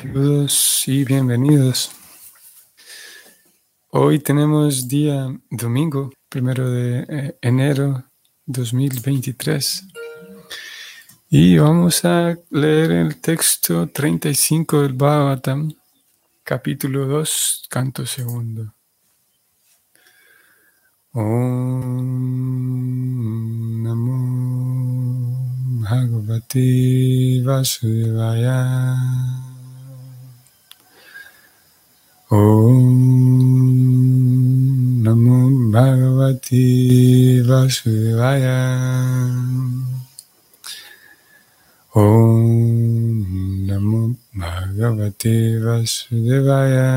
Saludos y bienvenidos. Hoy tenemos día domingo, primero de eh, enero 2023. Y vamos a leer el texto 35 del Bhagavatam, capítulo 2, canto segundo. Om Namo Bhagavate Vasudevaya. Om Namo Bhagavati Vasudevaya. Om Namo Bhagavati Vasudevaya.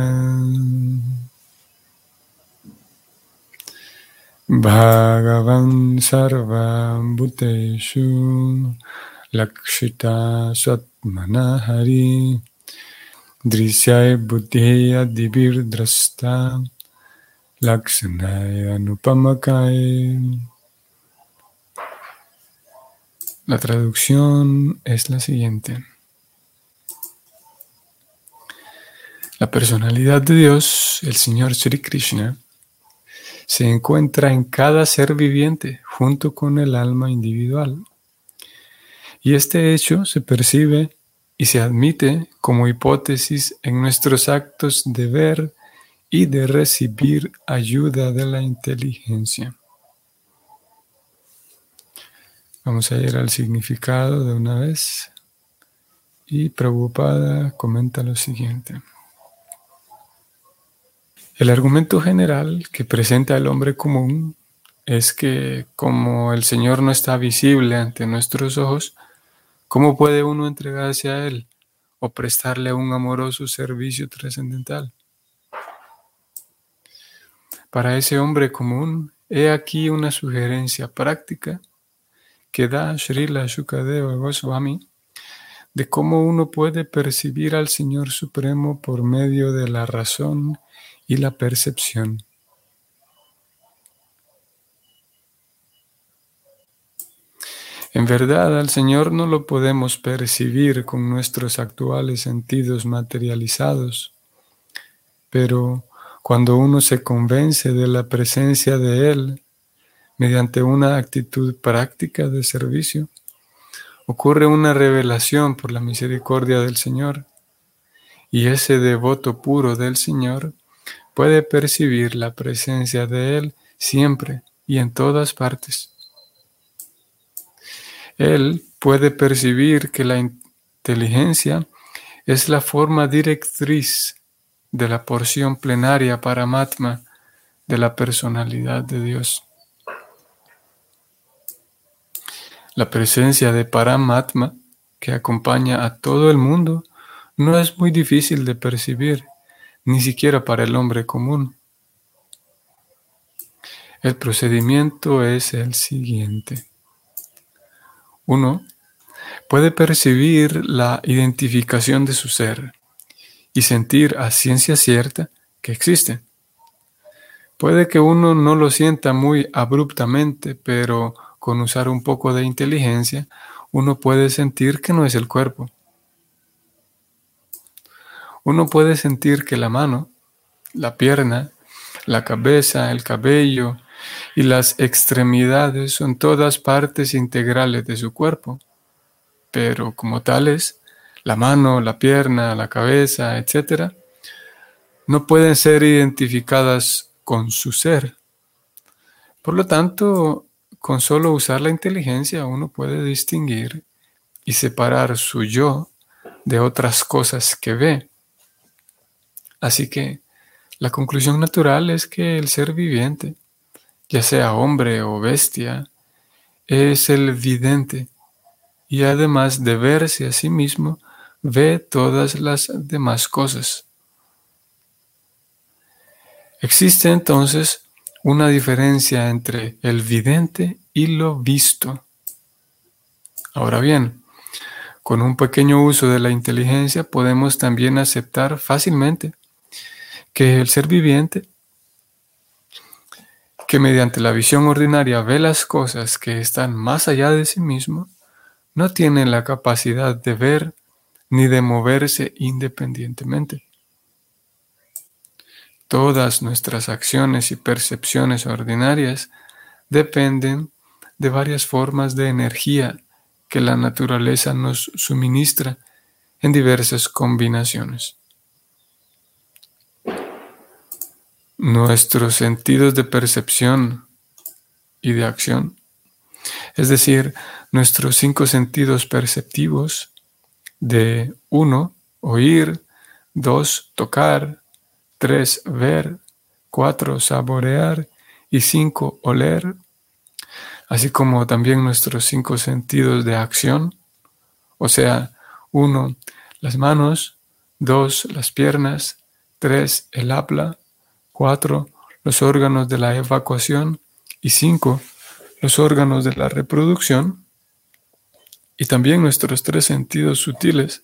Bhagavan Sarva Lakshita Swatmanahari Drisyay buddhiya divir drasta lakshanaya anupamakay. La traducción es la siguiente. La personalidad de Dios, el Señor Sri Krishna, se encuentra en cada ser viviente junto con el alma individual. Y este hecho se percibe y se admite como hipótesis en nuestros actos de ver y de recibir ayuda de la inteligencia. Vamos a ir al significado de una vez. Y Prabhupada comenta lo siguiente. El argumento general que presenta el hombre común es que como el Señor no está visible ante nuestros ojos, ¿Cómo puede uno entregarse a Él o prestarle un amoroso servicio trascendental? Para ese hombre común, he aquí una sugerencia práctica que da Srila Shukadeva Goswami de cómo uno puede percibir al Señor Supremo por medio de la razón y la percepción. En verdad, al Señor no lo podemos percibir con nuestros actuales sentidos materializados, pero cuando uno se convence de la presencia de Él mediante una actitud práctica de servicio, ocurre una revelación por la misericordia del Señor, y ese devoto puro del Señor puede percibir la presencia de Él siempre y en todas partes. Él puede percibir que la inteligencia es la forma directriz de la porción plenaria paramatma de la personalidad de Dios. La presencia de Paramatma que acompaña a todo el mundo no es muy difícil de percibir, ni siquiera para el hombre común. El procedimiento es el siguiente. Uno puede percibir la identificación de su ser y sentir a ciencia cierta que existe. Puede que uno no lo sienta muy abruptamente, pero con usar un poco de inteligencia, uno puede sentir que no es el cuerpo. Uno puede sentir que la mano, la pierna, la cabeza, el cabello, y las extremidades son todas partes integrales de su cuerpo, pero como tales, la mano, la pierna, la cabeza, etc., no pueden ser identificadas con su ser. Por lo tanto, con solo usar la inteligencia uno puede distinguir y separar su yo de otras cosas que ve. Así que la conclusión natural es que el ser viviente ya sea hombre o bestia, es el vidente y además de verse a sí mismo, ve todas las demás cosas. Existe entonces una diferencia entre el vidente y lo visto. Ahora bien, con un pequeño uso de la inteligencia podemos también aceptar fácilmente que el ser viviente que mediante la visión ordinaria ve las cosas que están más allá de sí mismo, no tiene la capacidad de ver ni de moverse independientemente. Todas nuestras acciones y percepciones ordinarias dependen de varias formas de energía que la naturaleza nos suministra en diversas combinaciones. Nuestros sentidos de percepción y de acción, es decir, nuestros cinco sentidos perceptivos de uno, oír, dos, tocar, tres, ver, cuatro, saborear y cinco, oler, así como también nuestros cinco sentidos de acción, o sea, uno, las manos, dos, las piernas, tres, el habla, cuatro, los órganos de la evacuación y cinco, los órganos de la reproducción, y también nuestros tres sentidos sutiles,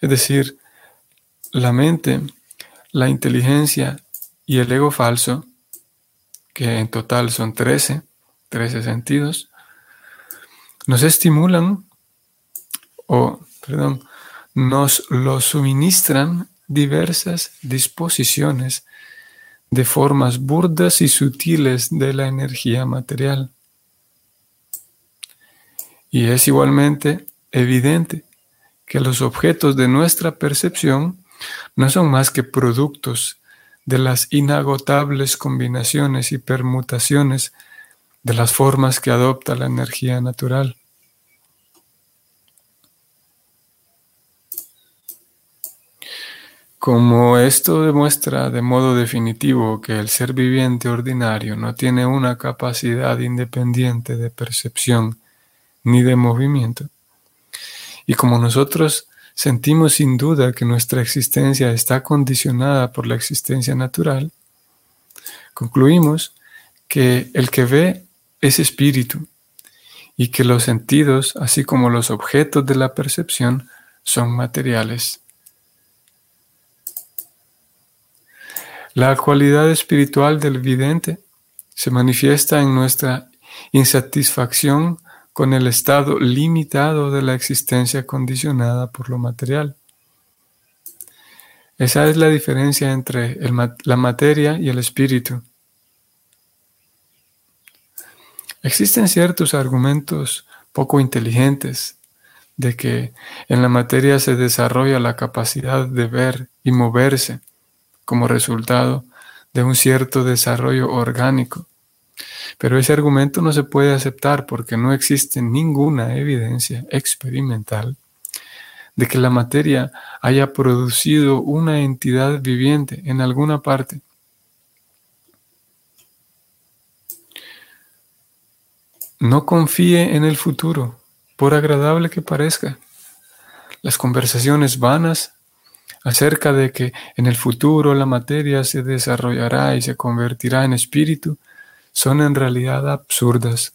es decir, la mente, la inteligencia y el ego falso, que en total son 13, 13 sentidos, nos estimulan o, perdón, nos lo suministran diversas disposiciones de formas burdas y sutiles de la energía material. Y es igualmente evidente que los objetos de nuestra percepción no son más que productos de las inagotables combinaciones y permutaciones de las formas que adopta la energía natural. Como esto demuestra de modo definitivo que el ser viviente ordinario no tiene una capacidad independiente de percepción ni de movimiento, y como nosotros sentimos sin duda que nuestra existencia está condicionada por la existencia natural, concluimos que el que ve es espíritu y que los sentidos, así como los objetos de la percepción, son materiales. La cualidad espiritual del vidente se manifiesta en nuestra insatisfacción con el estado limitado de la existencia condicionada por lo material. Esa es la diferencia entre la materia y el espíritu. Existen ciertos argumentos poco inteligentes de que en la materia se desarrolla la capacidad de ver y moverse como resultado de un cierto desarrollo orgánico pero ese argumento no se puede aceptar porque no existe ninguna evidencia experimental de que la materia haya producido una entidad viviente en alguna parte. No confíe en el futuro, por agradable que parezca. Las conversaciones vanas acerca de que en el futuro la materia se desarrollará y se convertirá en espíritu son en realidad absurdas,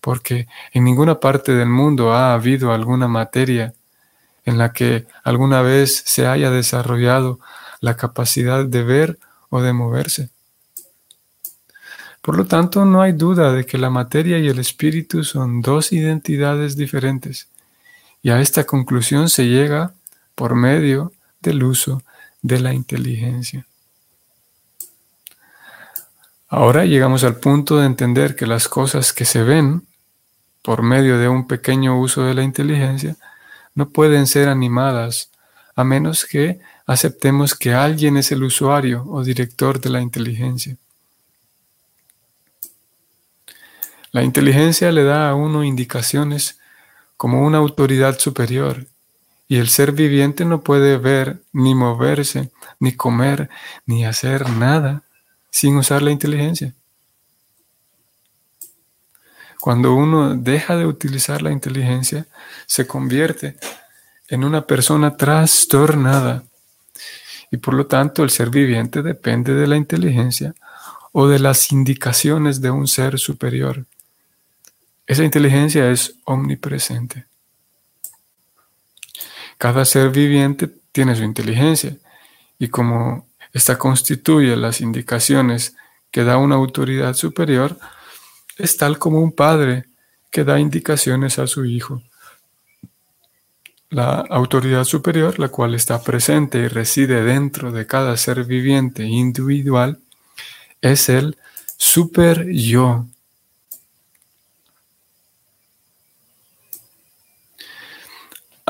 porque en ninguna parte del mundo ha habido alguna materia en la que alguna vez se haya desarrollado la capacidad de ver o de moverse. Por lo tanto, no hay duda de que la materia y el espíritu son dos identidades diferentes, y a esta conclusión se llega por medio del uso de la inteligencia. Ahora llegamos al punto de entender que las cosas que se ven por medio de un pequeño uso de la inteligencia no pueden ser animadas a menos que aceptemos que alguien es el usuario o director de la inteligencia. La inteligencia le da a uno indicaciones como una autoridad superior y el ser viviente no puede ver, ni moverse, ni comer, ni hacer nada sin usar la inteligencia. Cuando uno deja de utilizar la inteligencia, se convierte en una persona trastornada. Y por lo tanto el ser viviente depende de la inteligencia o de las indicaciones de un ser superior. Esa inteligencia es omnipresente. Cada ser viviente tiene su inteligencia y como esta constituye las indicaciones que da una autoridad superior, es tal como un padre que da indicaciones a su hijo. La autoridad superior, la cual está presente y reside dentro de cada ser viviente individual, es el super yo.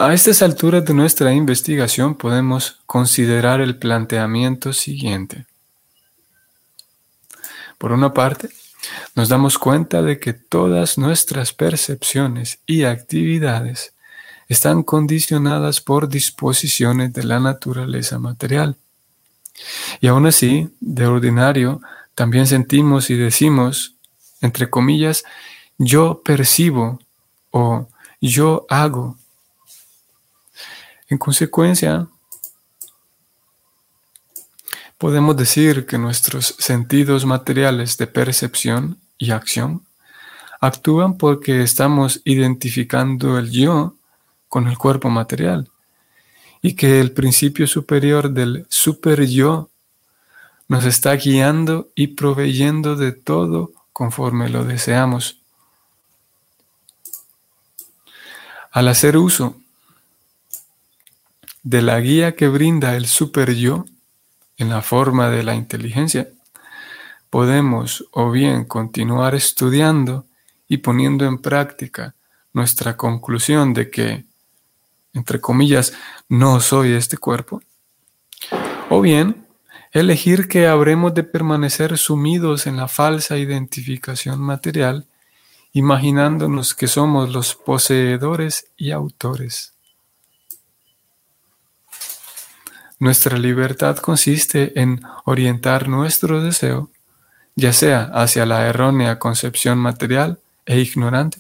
A estas alturas de nuestra investigación podemos considerar el planteamiento siguiente. Por una parte, nos damos cuenta de que todas nuestras percepciones y actividades están condicionadas por disposiciones de la naturaleza material. Y aún así, de ordinario, también sentimos y decimos, entre comillas, yo percibo o yo hago. En consecuencia, podemos decir que nuestros sentidos materiales de percepción y acción actúan porque estamos identificando el yo con el cuerpo material y que el principio superior del super yo nos está guiando y proveyendo de todo conforme lo deseamos. Al hacer uso de la guía que brinda el super yo en la forma de la inteligencia, podemos o bien continuar estudiando y poniendo en práctica nuestra conclusión de que, entre comillas, no soy este cuerpo, o bien elegir que habremos de permanecer sumidos en la falsa identificación material, imaginándonos que somos los poseedores y autores. Nuestra libertad consiste en orientar nuestro deseo, ya sea hacia la errónea concepción material e ignorante,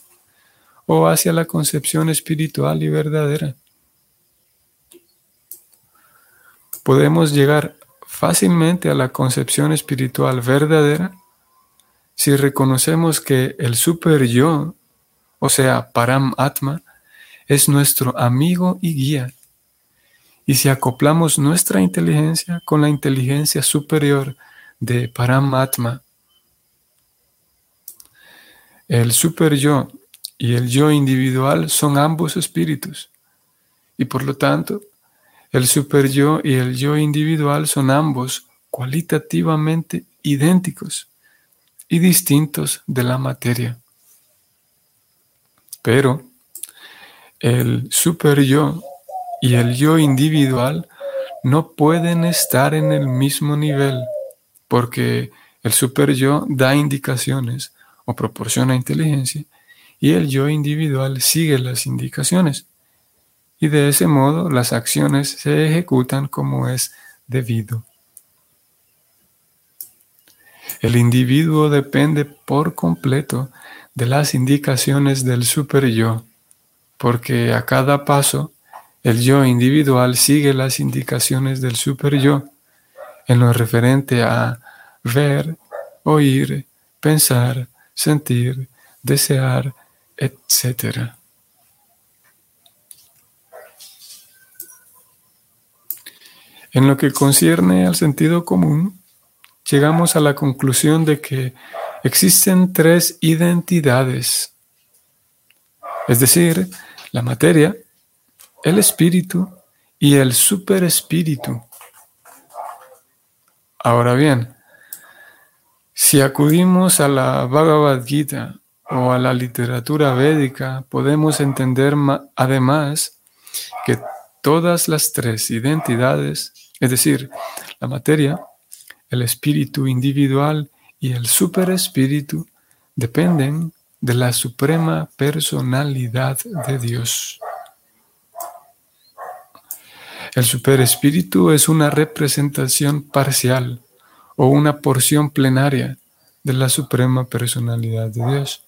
o hacia la concepción espiritual y verdadera. Podemos llegar fácilmente a la concepción espiritual verdadera si reconocemos que el super yo, o sea, Param Atma, es nuestro amigo y guía. Y si acoplamos nuestra inteligencia con la inteligencia superior de Param Atma, el super yo y el yo individual son ambos espíritus. Y por lo tanto, el super yo y el yo individual son ambos cualitativamente idénticos y distintos de la materia. Pero el super yo y el yo individual no pueden estar en el mismo nivel porque el super yo da indicaciones o proporciona inteligencia y el yo individual sigue las indicaciones y de ese modo las acciones se ejecutan como es debido. El individuo depende por completo de las indicaciones del super yo, porque a cada paso el yo individual sigue las indicaciones del super yo en lo referente a ver, oír, pensar, sentir, desear, etc. En lo que concierne al sentido común, llegamos a la conclusión de que existen tres identidades, es decir, la materia, el espíritu y el superespíritu. Ahora bien, si acudimos a la Bhagavad Gita o a la literatura védica, podemos entender además que todas las tres identidades, es decir, la materia, el espíritu individual y el superespíritu, dependen de la suprema personalidad de Dios. El superespíritu es una representación parcial o una porción plenaria de la suprema personalidad de Dios.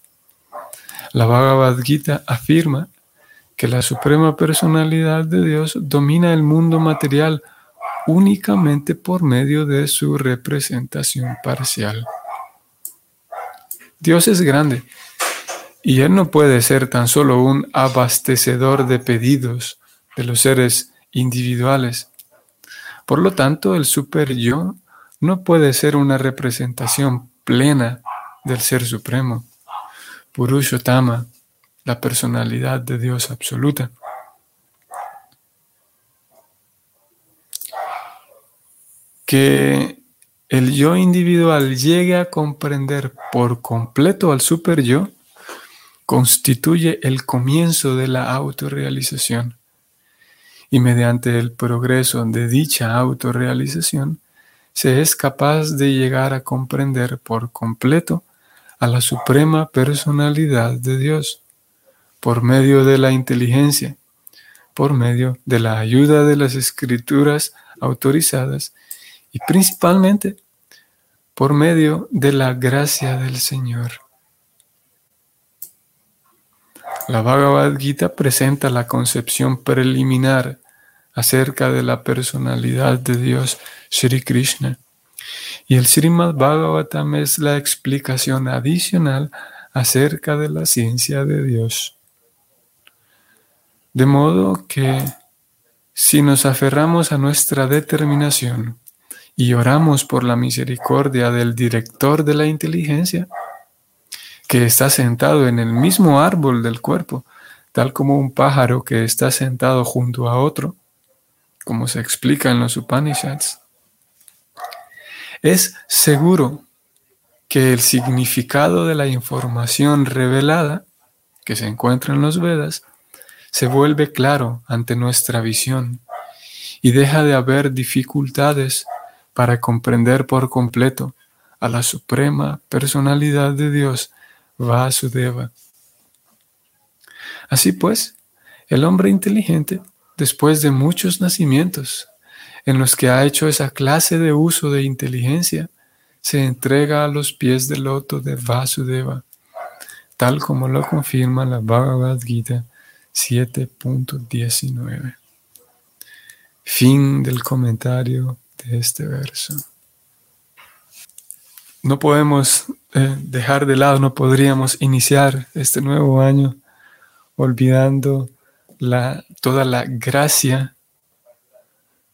La Bhagavad Gita afirma que la suprema personalidad de Dios domina el mundo material únicamente por medio de su representación parcial. Dios es grande y Él no puede ser tan solo un abastecedor de pedidos de los seres individuales. Por lo tanto, el super-yo no puede ser una representación plena del Ser Supremo, Purushottama, la personalidad de Dios absoluta. Que el yo individual llegue a comprender por completo al super yo constituye el comienzo de la autorrealización. Y mediante el progreso de dicha autorrealización, se es capaz de llegar a comprender por completo a la suprema personalidad de Dios, por medio de la inteligencia, por medio de la ayuda de las escrituras autorizadas y principalmente por medio de la gracia del Señor. La Bhagavad Gita presenta la concepción preliminar acerca de la personalidad de Dios, Sri Krishna. Y el Srimad Bhagavatam es la explicación adicional acerca de la ciencia de Dios. De modo que si nos aferramos a nuestra determinación y oramos por la misericordia del director de la inteligencia, que está sentado en el mismo árbol del cuerpo, tal como un pájaro que está sentado junto a otro, como se explica en los Upanishads, es seguro que el significado de la información revelada que se encuentra en los Vedas se vuelve claro ante nuestra visión y deja de haber dificultades para comprender por completo a la suprema personalidad de Dios, Vasudeva. Así pues, el hombre inteligente, después de muchos nacimientos en los que ha hecho esa clase de uso de inteligencia, se entrega a los pies del loto de Vasudeva, tal como lo confirma la Bhagavad Gita 7.19. Fin del comentario de este verso. No podemos eh, dejar de lado, no podríamos iniciar este nuevo año olvidando la, toda la gracia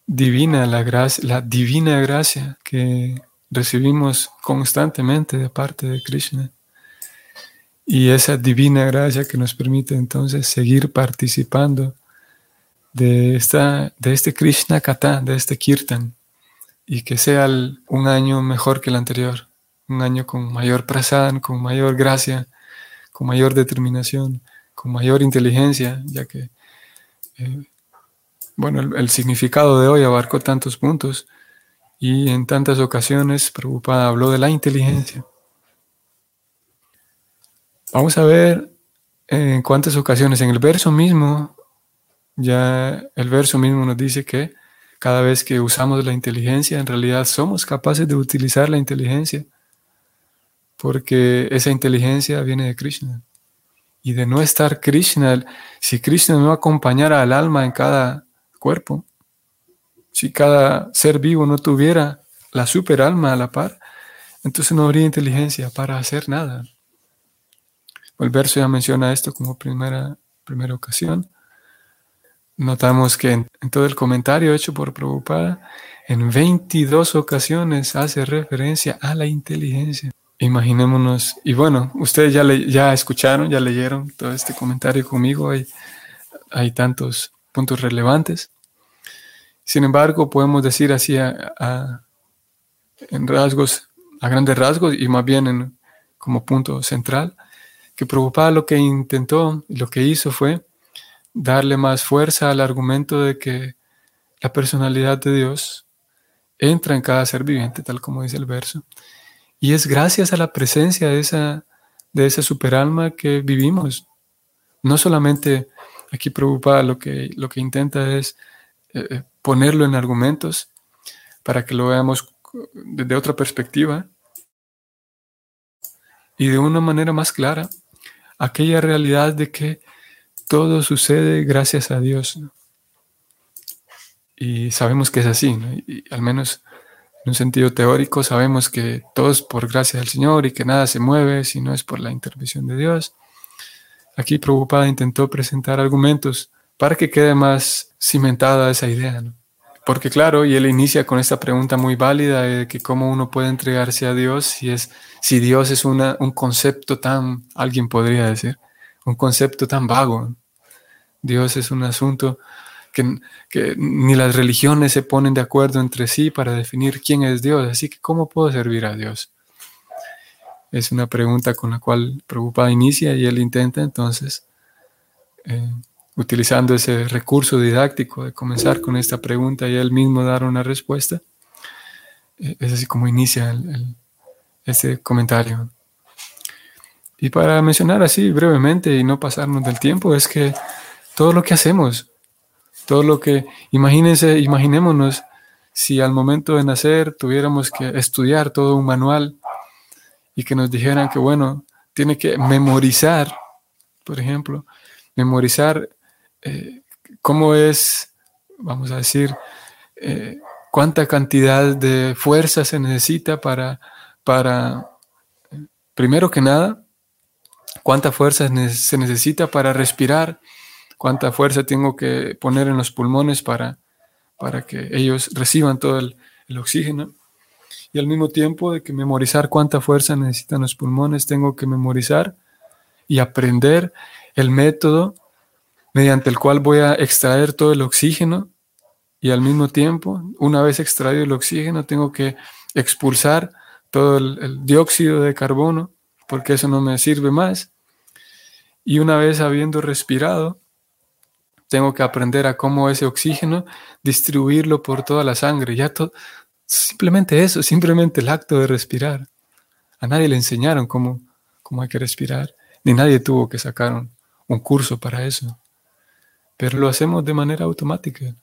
divina, la, gracia, la divina gracia que recibimos constantemente de parte de Krishna. Y esa divina gracia que nos permite entonces seguir participando de, esta, de este Krishna Kata, de este Kirtan, y que sea un año mejor que el anterior, un año con mayor prasan, con mayor gracia, con mayor determinación, con mayor inteligencia, ya que, eh, bueno, el, significado de hoy abarcó tantos puntos y en tantas ocasiones preocupada habló de la inteligencia. Vamos a ver en cuántas ocasiones. En el verso mismo, ya el verso mismo nos dice que cada vez que usamos la inteligencia, en realidad somos capaces de utilizar la inteligencia, porque esa inteligencia viene de Krishna. Y de no estar Krishna, si Krishna no acompañara al alma en cada cuerpo, si cada ser vivo no tuviera la super alma a la par, entonces no habría inteligencia para hacer nada. El verso ya menciona esto como primera, primera ocasión. Notamos que en, todo el comentario hecho por Prabhupada, en 22 ocasiones hace referencia a la inteligencia. Imaginémonos, y bueno, ustedes ya, le, ya escucharon, ya leyeron todo este comentario conmigo, hay, hay tantos puntos relevantes. Sin embargo, podemos decir así a, en rasgos, a grandes rasgos y más bien en, como punto central, que Prabhupada lo que intentó, lo que hizo fue darle más fuerza al argumento de que la personalidad de Dios entra en cada ser viviente, tal como dice el verso. Y es gracias a la presencia de esa, de superalma que vivimos. No solamente aquí Prabhupada lo que, lo que intenta es eh, eh, ponerlo en argumentos para que lo veamos desde otra perspectiva y de una manera más clara aquella realidad de que todo sucede gracias a Dios. Y sabemos que es así, y al menos en un sentido teórico sabemos que todo es por gracia del Señor y que nada se mueve si no es por la intervención de Dios. Aquí Prabhupada intentó presentar argumentos para que quede más cimentada esa idea. Porque claro, y él inicia con esta pregunta muy válida de que cómo uno puede entregarse a Dios si, es, si Dios es una, un concepto tan, alguien podría decir, un concepto tan vago. Dios es un asunto que, ni las religiones se ponen de acuerdo entre sí para definir quién es Dios. Así que, ¿cómo puedo servir a Dios? Es una pregunta con la cual Preocupada inicia y él intenta entonces, eh, utilizando ese recurso didáctico de comenzar con esta pregunta y él mismo dar una respuesta. Eh, es así como inicia este comentario. Y para mencionar así brevemente y no pasarnos del tiempo, es que todo lo que hacemos, todo lo que, imagínense, imaginémonos si al momento de nacer tuviéramos que estudiar todo un manual y que nos dijeran que, bueno, tiene que memorizar, por ejemplo, memorizar eh, cómo es, vamos a decir, eh, cuánta cantidad de fuerza se necesita para, para, primero que nada, cuánta fuerza se necesita para respirar, cuánta fuerza tengo que poner en los pulmones para, para que ellos reciban todo el, oxígeno. Y al mismo tiempo de que memorizar cuánta fuerza necesitan los pulmones, tengo que memorizar y aprender el método mediante el cual voy a extraer todo el oxígeno y al mismo tiempo, una vez extraído el oxígeno, tengo que expulsar todo el dióxido de carbono porque eso no me sirve más. Y una vez habiendo respirado, tengo que aprender a cómo ese oxígeno distribuirlo por toda la sangre. Ya simplemente eso, simplemente el acto de respirar. A nadie le enseñaron cómo, cómo hay que respirar, ni nadie tuvo que sacar un, curso para eso. Pero lo hacemos de manera automática.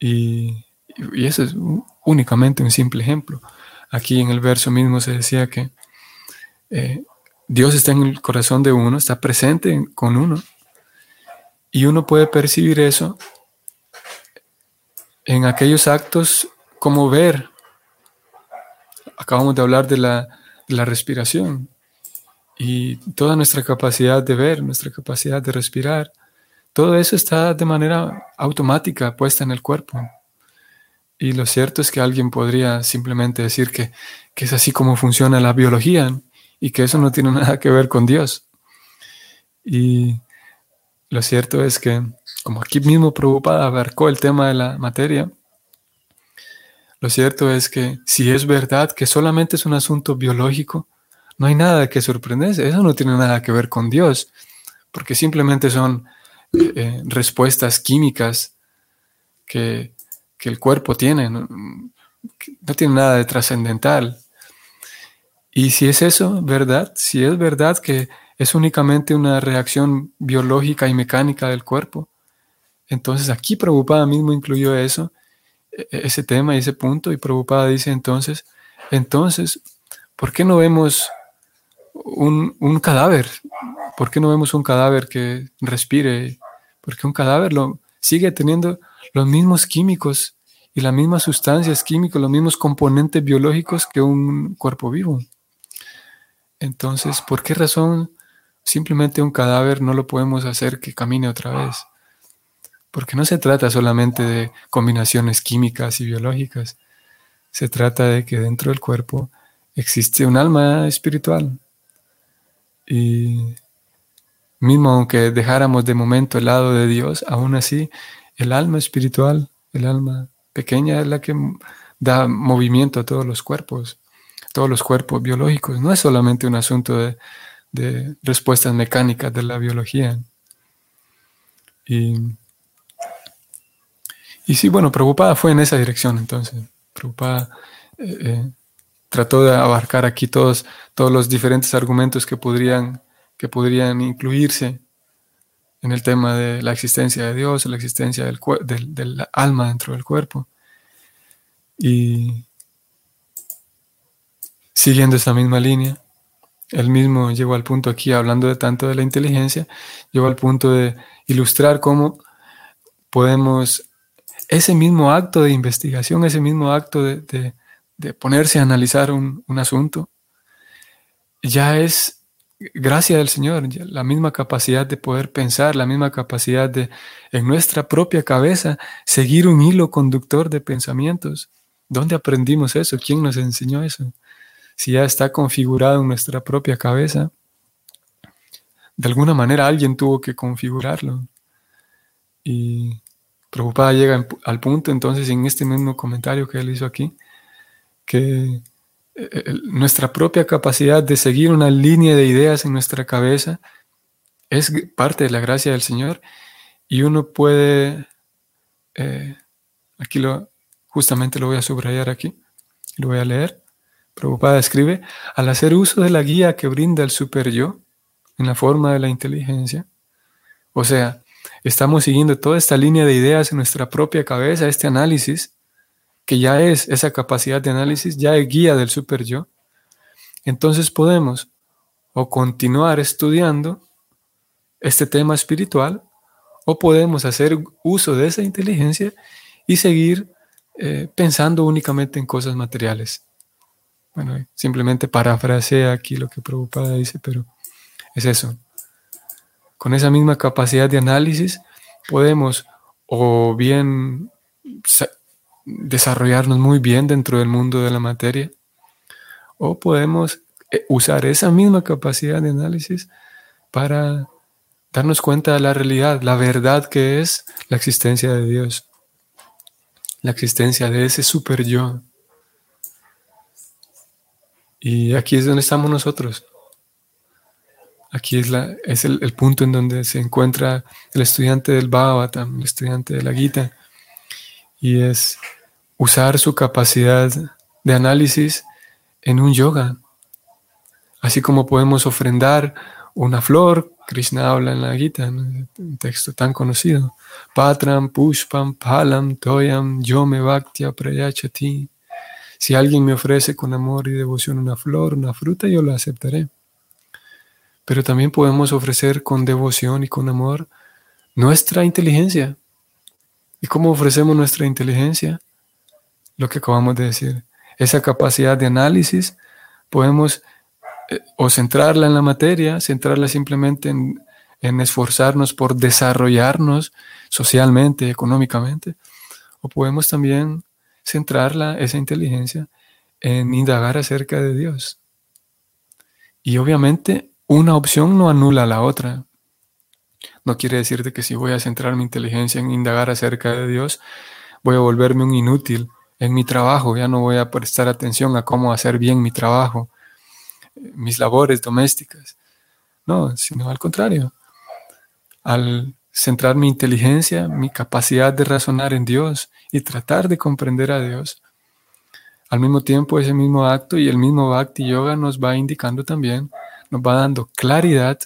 Y, y eso es únicamente un simple ejemplo. Aquí en el verso mismo se decía que eh, Dios está en el corazón de uno, está presente con uno. Y uno puede percibir eso en aquellos actos como ver. Acabamos de hablar de la, de la respiración. Y toda nuestra capacidad de ver, nuestra capacidad de respirar, todo eso está de manera automática puesta en el cuerpo. Y lo cierto es que alguien podría simplemente decir que, que es así como funciona la biología y que eso no tiene nada que ver con Dios. Y lo cierto es que, como aquí mismo preocupada abarcó el tema de la materia, lo cierto es que si es verdad que solamente es un asunto biológico, no hay nada que sorprenderse. Eso no tiene nada que ver con Dios, porque simplemente son eh, respuestas químicas que, que, el cuerpo tiene. No tiene nada de trascendental. Y si es eso, ¿verdad? Si es verdad que es únicamente una reacción biológica y mecánica del cuerpo, entonces aquí Preocupada mismo incluyó eso, e, e, ese tema y ese punto, y Preocupada dice entonces, entonces, ¿por qué no vemos un, un, cadáver? ¿Por qué no vemos un cadáver que respire? Porque un cadáver lo, sigue teniendo los mismos químicos y las mismas sustancias químicas, los mismos componentes biológicos que un cuerpo vivo. Entonces, ¿por qué razón simplemente un cadáver no lo podemos hacer que camine otra vez? Porque no se trata solamente de combinaciones químicas y biológicas, se trata de que dentro del cuerpo existe un alma espiritual. Y mismo aunque dejáramos de momento el lado de Dios, aún así el alma espiritual, el alma pequeña es la que da movimiento a todos los cuerpos todos los cuerpos biológicos. No es solamente un asunto de, respuestas mecánicas de la biología. Y, y sí, bueno, preocupada fue en esa dirección entonces. Preocupada eh, eh, trató de abarcar aquí todos, todos los diferentes argumentos que podrían, que podrían incluirse en el tema de la existencia de Dios, la existencia del, del, del alma dentro del cuerpo. Y, Siguiendo esta misma línea, él mismo llegó al punto aquí, hablando de tanto de la inteligencia, llegó al punto de ilustrar cómo podemos, ese mismo acto de investigación, ese mismo acto de, ponerse a analizar un, asunto, ya es gracia del Señor, la misma capacidad de poder pensar, la misma capacidad de en nuestra propia cabeza seguir un hilo conductor de pensamientos. ¿Dónde aprendimos eso? ¿Quién nos enseñó eso? Si ya está configurado en nuestra propia cabeza, de alguna manera alguien tuvo que configurarlo. Y Prabhupada llega al punto entonces en este mismo comentario que él hizo aquí, que eh, nuestra propia capacidad de seguir una línea de ideas en nuestra cabeza es parte de la gracia del Señor y uno puede, eh, aquí lo, justamente lo voy a subrayar aquí, lo voy a leer. Prabhupada escribe, al hacer uso de la guía que brinda el super yo en la forma de la inteligencia, o sea, estamos siguiendo toda esta línea de ideas en nuestra propia cabeza, este análisis, que ya es esa capacidad de análisis, ya es guía del super yo, entonces podemos o continuar estudiando este tema espiritual o podemos hacer uso de esa inteligencia y seguir eh, pensando únicamente en cosas materiales. Bueno, simplemente parafrasea aquí lo que Prabhupada dice, pero es eso. Con esa misma capacidad de análisis podemos o bien desarrollarnos muy bien dentro del mundo de la materia, o podemos eh, usar esa misma capacidad de análisis para darnos cuenta de la realidad, la verdad que es la existencia de Dios, la existencia de ese super yo. Y aquí es donde estamos nosotros. Aquí es, la, es el, punto en donde se encuentra el estudiante del Bhagavatam, el estudiante de la Gita, y es usar su capacidad de análisis en un yoga. Así como podemos ofrendar una flor, Krishna habla en la Gita, un texto tan conocido. Patram, Pushpam, Palam, Toyam, Yome Bhaktya Prayachati. Si alguien me ofrece con amor y devoción una flor, una fruta, yo la aceptaré. Pero también podemos ofrecer con devoción y con amor nuestra inteligencia. ¿Y cómo ofrecemos nuestra inteligencia? Lo que acabamos de decir. Esa capacidad de análisis, podemos eh, o centrarla en la materia, centrarla simplemente en, en esforzarnos por desarrollarnos socialmente, económicamente, o podemos también centrarla, esa inteligencia, en indagar acerca de Dios. Y obviamente una opción no anula la otra. No quiere decir que si voy a centrar mi inteligencia en indagar acerca de Dios, voy a volverme un inútil en mi trabajo, ya no voy a prestar atención a cómo hacer bien mi trabajo, mis labores domésticas. No, sino al contrario. Al centrar mi inteligencia, mi capacidad de razonar en Dios y tratar de comprender a Dios, al mismo tiempo ese mismo acto y el mismo Bhakti Yoga nos va indicando también nos va dando claridad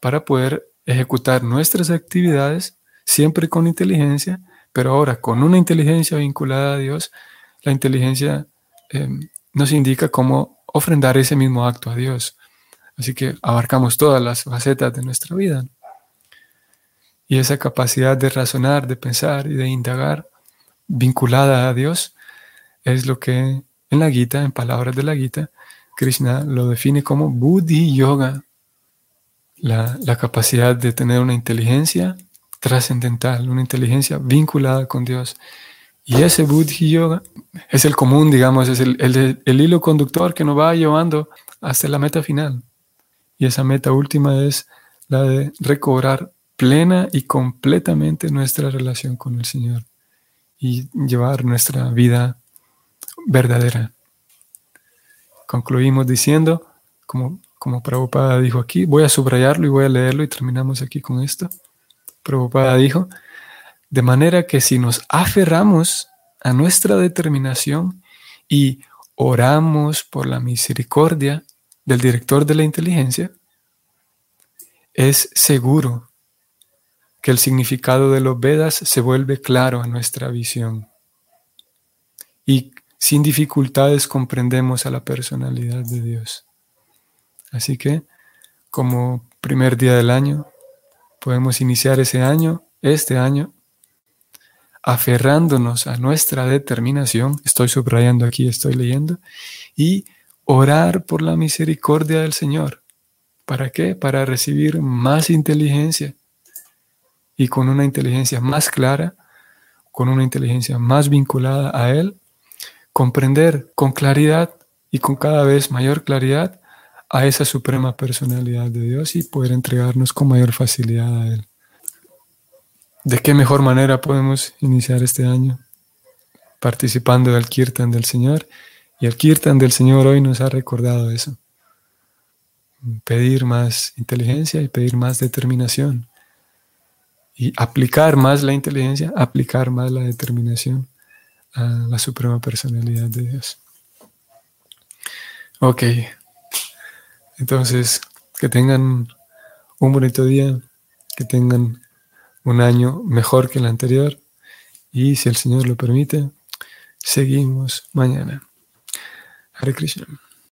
para poder ejecutar nuestras actividades siempre con inteligencia, pero ahora con una inteligencia vinculada a Dios, la inteligencia em, nos indica cómo ofrendar ese mismo acto a Dios. Así que abarcamos todas las facetas de nuestra vida. Y esa capacidad de razonar, de pensar y de indagar vinculada a Dios es lo que en la Gita, en palabras de la Gita, Krishna lo define como Buddhi Yoga, la, capacidad de tener una inteligencia trascendental, una inteligencia vinculada con Dios. Y ese Buddhi Yoga es el común, digamos, es el, el, hilo conductor que nos va llevando hasta la meta final. Y esa meta última es la de recobrar plena y completamente nuestra relación con el Señor y llevar nuestra vida verdadera concluimos diciendo, como, como Prabhupada dijo aquí, voy a subrayarlo y voy a leerlo y terminamos aquí con esto. Prabhupada dijo, de manera que si nos aferramos a nuestra determinación y oramos por la misericordia del director de la inteligencia, es seguro que el significado de los Vedas se vuelve claro a nuestra visión. Y sin dificultades comprendemos a la personalidad de Dios. Así que, como primer día del año, podemos iniciar ese año, este año, aferrándonos a nuestra determinación, estoy subrayando aquí, estoy leyendo, y orar por la misericordia del Señor. ¿Para qué? Para recibir más inteligencia y con una inteligencia más clara, con una inteligencia más vinculada a Él, comprender con claridad y con cada vez mayor claridad a esa suprema personalidad de Dios y poder entregarnos con mayor facilidad a Él. ¿De qué mejor manera podemos iniciar este año? Participando del Kirtan del Señor. Y el Kirtan del Señor hoy nos ha recordado eso. Pedir más inteligencia y pedir más determinación. Y aplicar más la inteligencia, aplicar más la determinación a la suprema personalidad de Dios. Ok. Entonces, que tengan un bonito día, que tengan un año mejor que el anterior y si el Señor lo permite, seguimos mañana. Hare Krishna.